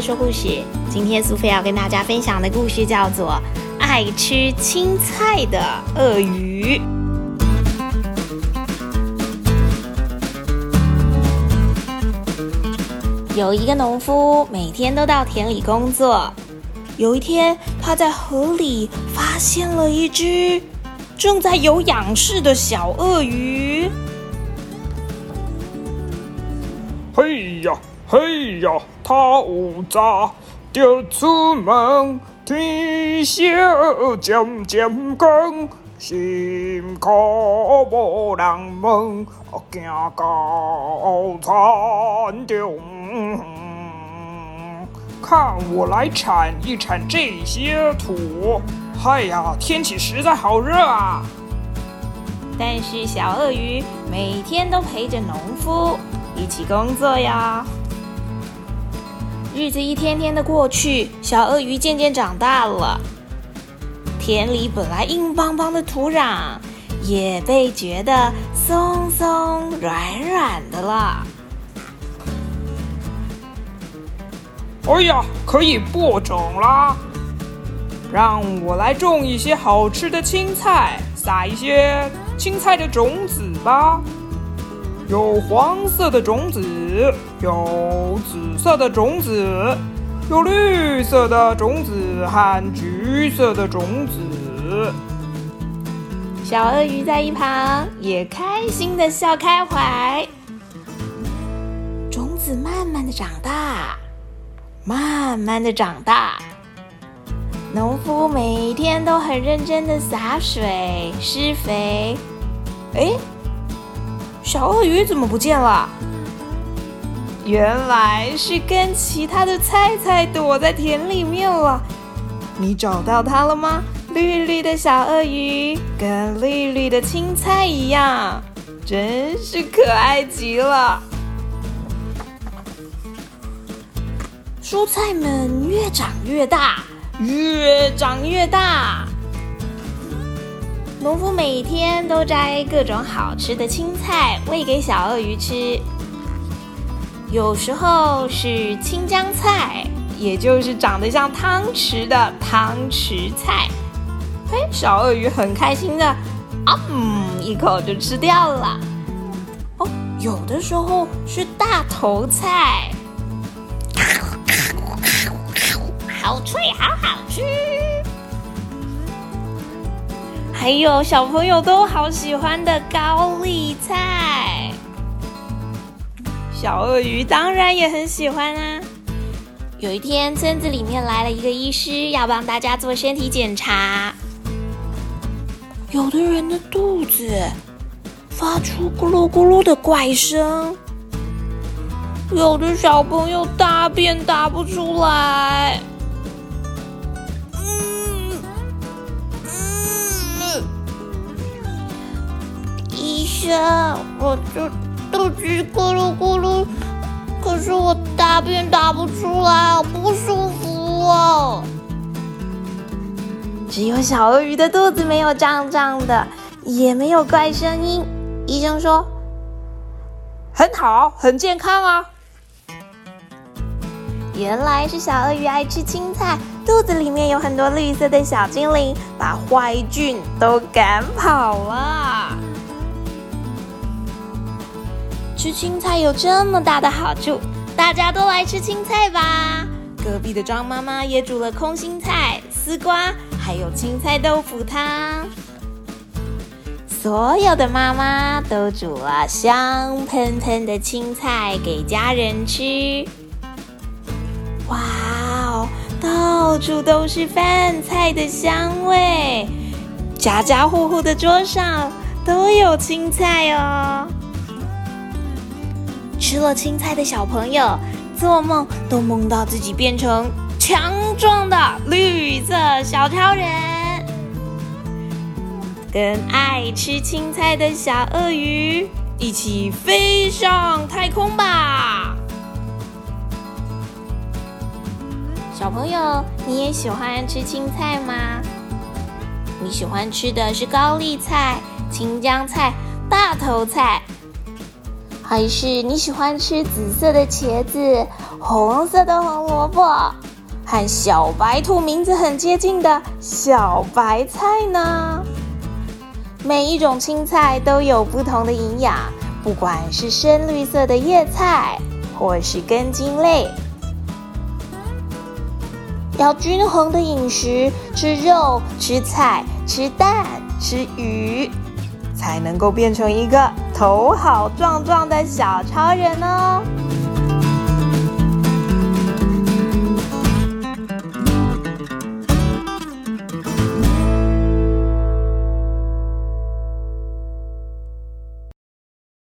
说故事。今天苏菲要跟大家分享的故事叫做《爱吃青菜的鳄鱼》。有一个农夫每天都到田里工作。有一天，他在河里发现了一只正在有仰视的小鳄鱼。嘿呀！嘿呀，透早就出门，天色渐渐光，辛苦无人问，行到田中。看我来铲一铲这些土。哎呀，天气实在好热啊！但是小鳄鱼每天都陪着农夫一起工作呀。日子一天天的过去，小鳄鱼渐渐长大了。田里本来硬邦邦的土壤，也被觉得松松软软的了。哎呀，可以播种啦！让我来种一些好吃的青菜，撒一些青菜的种子吧。有黄色的种子，有紫色的种子，有绿色的种子和橘色的种子。小鳄鱼在一旁也开心的笑开怀。种子慢慢的长大，慢慢的长大。农夫每天都很认真的洒水、施肥。哎。小鳄鱼怎么不见了？原来是跟其他的菜菜躲在田里面了。你找到它了吗？绿绿的小鳄鱼，跟绿绿的青菜一样，真是可爱极了。蔬菜们越长越大，越长越大。农夫每天都摘各种好吃的青菜喂给小鳄鱼吃，有时候是青江菜，也就是长得像汤匙的汤匙菜。嘿，小鳄鱼很开心的，啊嗯，一口就吃掉了。哦，有的时候是大头菜，好脆，好好吃。还有小朋友都好喜欢的高丽菜，小鳄鱼当然也很喜欢啊。有一天，村子里面来了一个医师，要帮大家做身体检查。有的人的肚子发出咕噜咕噜的怪声，有的小朋友大便打不出来。医生我就肚子咕噜咕噜，可是我大便打不出来，好不舒服哦。只有小鳄鱼的肚子没有胀胀的，也没有怪声音。医生说很好，很健康啊。原来是小鳄鱼爱吃青菜，肚子里面有很多绿色的小精灵，把坏菌都赶跑了。吃青菜有这么大的好处，大家都来吃青菜吧！隔壁的张妈妈也煮了空心菜、丝瓜，还有青菜豆腐汤。所有的妈妈都煮了香喷喷的青菜给家人吃。哇哦，到处都是饭菜的香味，家家户户的桌上都有青菜哦。吃了青菜的小朋友，做梦都梦到自己变成强壮的绿色小超人，跟爱吃青菜的小鳄鱼一起飞上太空吧！小朋友，你也喜欢吃青菜吗？你喜欢吃的是高丽菜、青江菜、大头菜？还是你喜欢吃紫色的茄子，红色的红萝卜，和小白兔名字很接近的小白菜呢？每一种青菜都有不同的营养，不管是深绿色的叶菜，或是根茎类。要均衡的饮食，吃肉、吃菜、吃蛋、吃鱼，才能够变成一个头好壮壮的小超人哦。